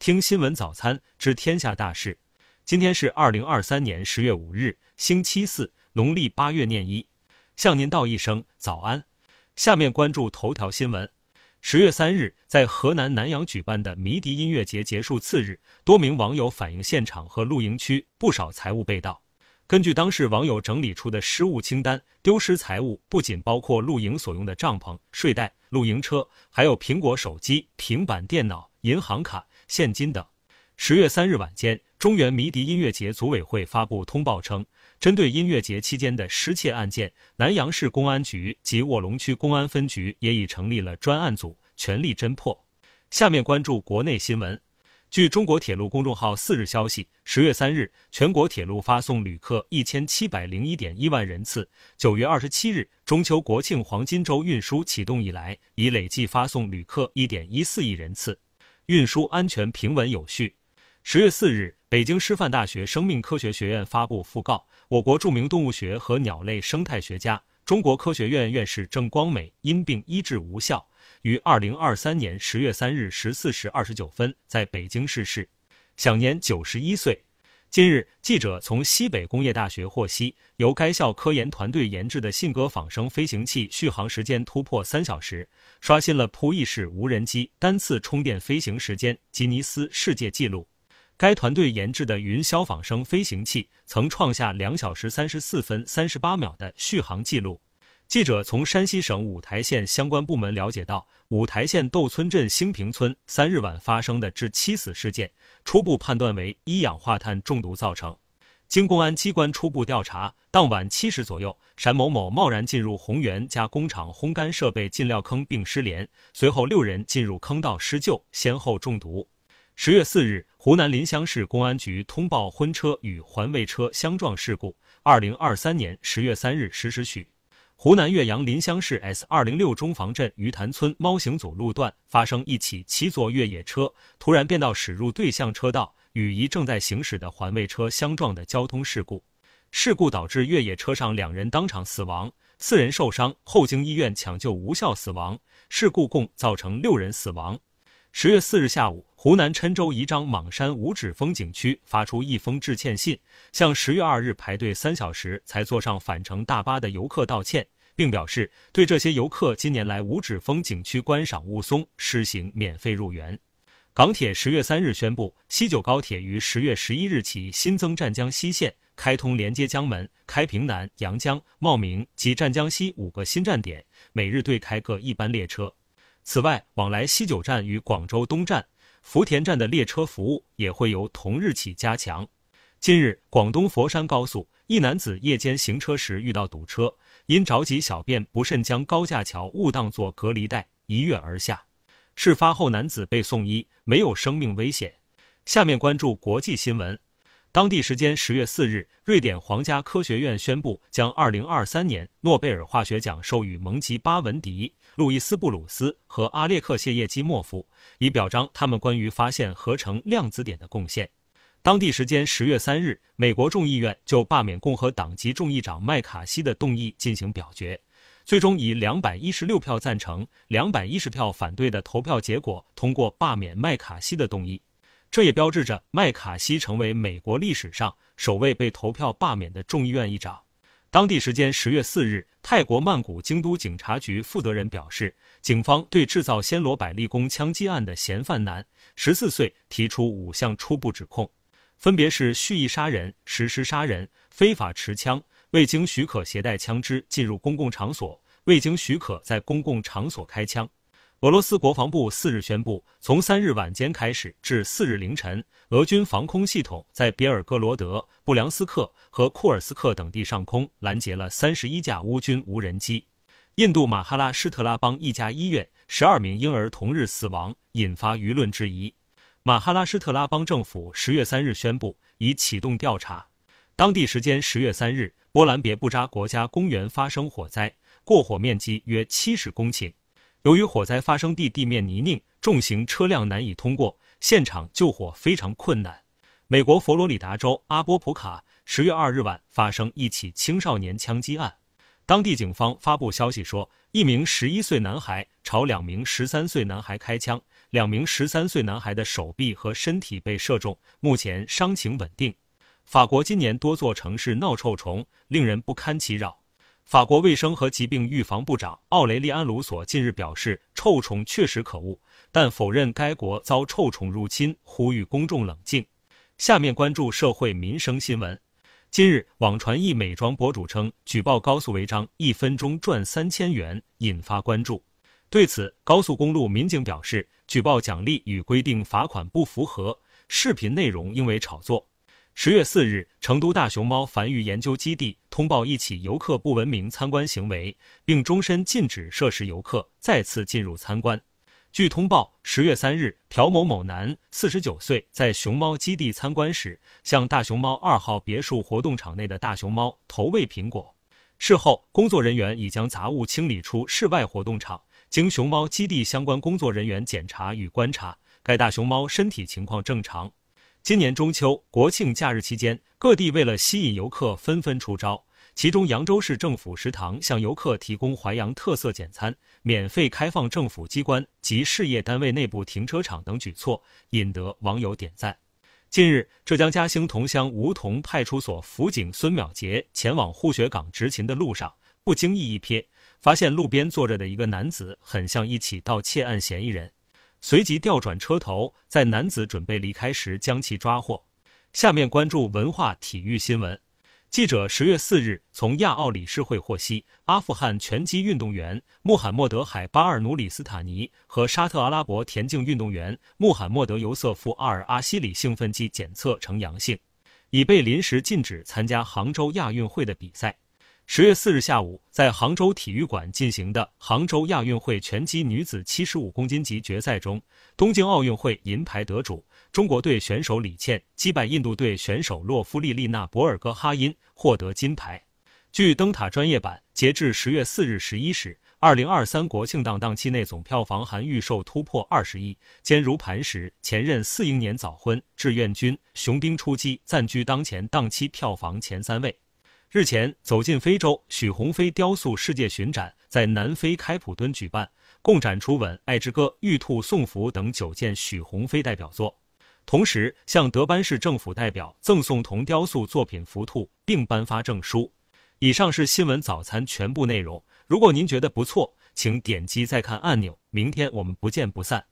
听新闻早餐知天下大事。今天是二零二三年十月五日，星期四，农历八月廿一。向您道一声早安。下面关注头条新闻。十月三日，在河南南阳举办的迷笛音乐节结束次日，多名网友反映现场和露营区不少财物被盗。根据当事网友整理出的失物清单，丢失财物不仅包括露营所用的帐篷、睡袋、露营车，还有苹果手机、平板电脑、银行卡、现金等。十月三日晚间，中原迷笛音乐节组委会发布通报称，针对音乐节期间的失窃案件，南阳市公安局及卧龙区公安分局也已成立了专案组，全力侦破。下面关注国内新闻。据中国铁路公众号四日消息，十月三日，全国铁路发送旅客一千七百零一点一万人次。九月二十七日，中秋国庆黄金周运输启动以来，已累计发送旅客一点一四亿人次，运输安全平稳有序。十月四日，北京师范大学生命科学学院发布讣告，我国著名动物学和鸟类生态学家、中国科学院院士郑光美因病医治无效。于二零二三年十月三日十四时二十九分在北京逝世，享年九十一岁。近日，记者从西北工业大学获悉，由该校科研团队研制的信鸽仿生飞行器续航时间突破三小时，刷新了扑翼式无人机单次充电飞行时间吉尼斯世界纪录。该团队研制的云霄仿生飞行器曾创下两小时三十四分三十八秒的续航纪录。记者从山西省五台县相关部门了解到，五台县窦村镇兴平村三日晚发生的致七死事件，初步判断为一氧化碳中毒造成。经公安机关初步调查，当晚七时左右，单某某贸然进入宏源加工厂烘干设备进料坑并失联，随后六人进入坑道施救，先后中毒。十月四日，湖南临湘市公安局通报婚车与环卫车相撞事故。二零二三年十月三日十时许。湖南岳阳临湘市 S 二零六中房镇鱼潭村猫行组路段发生一起七座越野车突然变道驶入对向车道，与一正在行驶的环卫车相撞的交通事故。事故导致越野车上两人当场死亡，四人受伤后经医院抢救无效死亡。事故共造成六人死亡。十月四日下午，湖南郴州宜章莽山五指峰景区发出一封致歉信，向十月二日排队三小时才坐上返程大巴的游客道歉，并表示对这些游客今年来五指峰景区观赏雾凇施行免费入园。港铁十月三日宣布，西九高铁于十月十一日起新增湛江西线，开通连接江门、开平南、阳江、茂名及湛江西五个新站点，每日对开各一班列车。此外，往来西九站与广州东站、福田站的列车服务也会由同日起加强。近日，广东佛山高速一男子夜间行车时遇到堵车，因着急小便不慎将高架桥误当作隔离带，一跃而下。事发后，男子被送医，没有生命危险。下面关注国际新闻。当地时间十月四日，瑞典皇家科学院宣布将二零二三年诺贝尔化学奖授予蒙吉巴文迪、路易斯布鲁斯和阿列克谢耶基莫夫，以表彰他们关于发现合成量子点的贡献。当地时间十月三日，美国众议院就罢免共和党籍众议长麦卡锡的动议进行表决，最终以两百一十六票赞成、两百一十票反对的投票结果通过罢免麦卡锡的动议。这也标志着麦卡锡成为美国历史上首位被投票罢免的众议院议长。当地时间十月四日，泰国曼谷京都警察局负责人表示，警方对制造暹罗百利宫枪击案的嫌犯男，十四岁，提出五项初步指控，分别是蓄意杀人、实施杀人、非法持枪、未经许可携带枪支进入公共场所、未经许可在公共场所开枪。俄罗斯国防部四日宣布，从三日晚间开始至四日凌晨，俄军防空系统在别尔哥罗德、布良斯克和库尔斯克等地上空拦截了三十一架乌军无人机。印度马哈拉施特拉邦一家医院十二名婴儿同日死亡，引发舆论质疑。马哈拉施特拉邦政府十月三日宣布，已启动调查。当地时间十月三日，波兰别布扎国家公园发生火灾，过火面积约七十公顷。由于火灾发生地地面泥泞，重型车辆难以通过，现场救火非常困难。美国佛罗里达州阿波普卡十月二日晚发生一起青少年枪击案，当地警方发布消息说，一名十一岁男孩朝两名十三岁男孩开枪，两名十三岁男孩的手臂和身体被射中，目前伤情稳定。法国今年多座城市闹臭虫，令人不堪其扰。法国卫生和疾病预防部长奥雷利安·卢索近日表示，臭虫确实可恶，但否认该国遭臭虫入侵，呼吁公众冷静。下面关注社会民生新闻。近日，网传一美妆博主称举报高速违章，一分钟赚三千元，引发关注。对此，高速公路民警表示，举报奖励与规定罚款不符合，视频内容应为炒作。十月四日，成都大熊猫繁育研究基地通报一起游客不文明参观行为，并终身禁止涉事游客再次进入参观。据通报，十月三日，朴某某男，四十九岁，在熊猫基地参观时，向大熊猫二号别墅活动场内的大熊猫投喂苹果。事后，工作人员已将杂物清理出室外活动场。经熊猫基地相关工作人员检查与观察，该大熊猫身体情况正常。今年中秋、国庆假日期间，各地为了吸引游客，纷纷出招。其中，扬州市政府食堂向游客提供淮扬特色简餐，免费开放政府机关及事业单位内部停车场等举措，引得网友点赞。近日，浙江嘉兴桐乡梧桐派出所辅警孙淼杰前往护学岗执勤的路上，不经意一瞥，发现路边坐着的一个男子很像一起盗窃案嫌疑人，随即调转车头，在男子准备离开时将其抓获。下面关注文化体育新闻。记者十月四日从亚奥理事会获悉，阿富汗拳击运动员穆罕默德·海巴尔努里斯塔尼和沙特阿拉伯田径运动员穆罕默德·尤瑟夫·阿尔阿西里兴奋剂检测呈阳性，已被临时禁止参加杭州亚运会的比赛。十月四日下午，在杭州体育馆进行的杭州亚运会拳击女子七十五公斤级决赛中，东京奥运会银牌得主中国队选手李倩击败印度队选手洛夫利丽娜·博尔戈哈因，获得金牌。据灯塔专业版，截至十月四日十一时，二零二三国庆档档期内总票房含预售突破二十亿，坚如磐石。前任四英年早婚、志愿军、雄兵出击暂居当前档期票房前三位。日前，走进非洲许鸿飞雕塑世界巡展在南非开普敦举办，共展出《吻爱之歌》《玉兔送福》等九件许鸿飞代表作，同时向德班市政府代表赠送铜雕塑作品福兔，并颁发证书。以上是新闻早餐全部内容。如果您觉得不错，请点击再看按钮。明天我们不见不散。